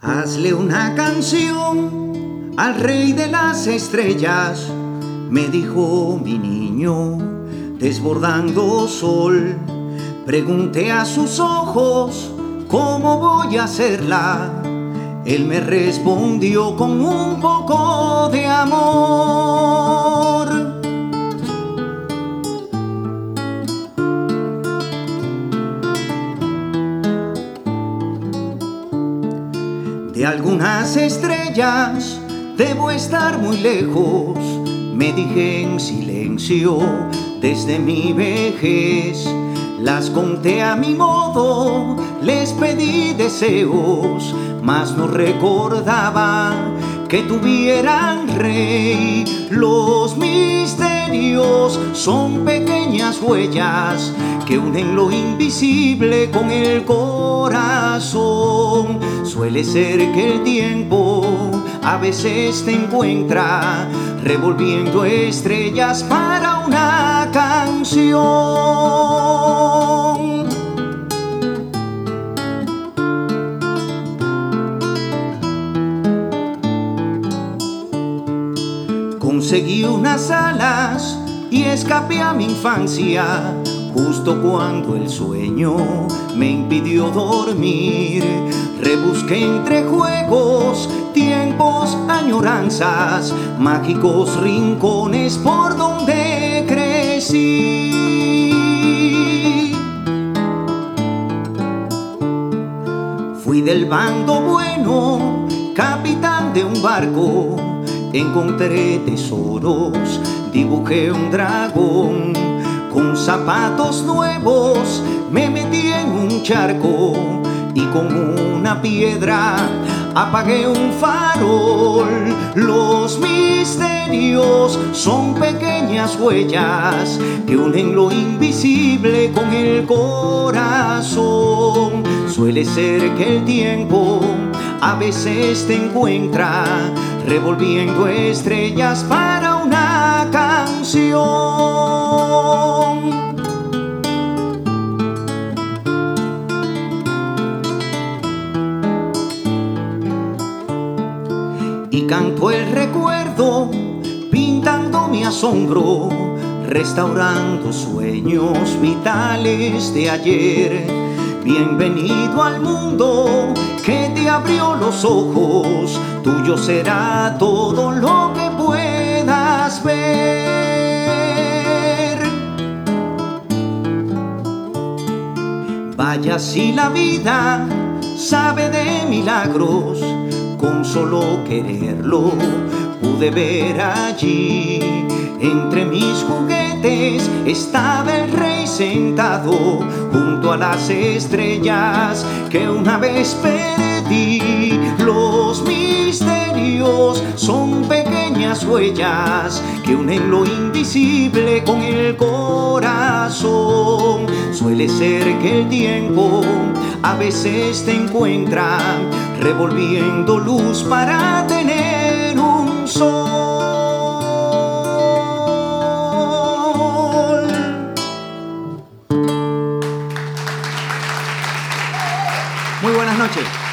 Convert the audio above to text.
Hazle una canción al rey de las estrellas, me dijo mi niño, desbordando sol. Pregunté a sus ojos, ¿cómo voy a hacerla? Él me respondió con un poco de amor. De algunas estrellas debo estar muy lejos, me dije en silencio desde mi vejez. Las conté a mi modo, les pedí deseos, mas no recordaba que tuvieran rey. Los misterios son pequeñas huellas que unen lo invisible con el corazón. Suele ser que el tiempo a veces te encuentra revolviendo estrellas para una canción. Conseguí unas alas y escapé a mi infancia, cuando el sueño me impidió dormir. Rebusqué entre juegos, tiempos, añoranzas, mágicos rincones por donde crecí. Fui del bando bueno, capitán de un barco, encontré tesoros, dibujé un dragón, con zapatos nuevos me metí en un charco y con una piedra apagué un farol. Los misterios son pequeñas huellas que unen lo invisible con el corazón. Suele ser que el tiempo a veces te encuentra revolviendo estrellas para una canción. y canto el recuerdo, pintando mi asombro, restaurando sueños vitales de ayer. Bienvenido al mundo que te abrió los ojos, tuyo será todo lo que puedas ver. Vaya si la vida sabe de milagros, con solo quererlo pude ver allí. Entre mis juguetes estaba el rey sentado junto a las estrellas que una vez perdí. Los misterios son pequeñas huellas que unen lo invisible con el corazón. Suele ser que el tiempo a veces te encuentra revolviendo luz para ti Muy buenas noches.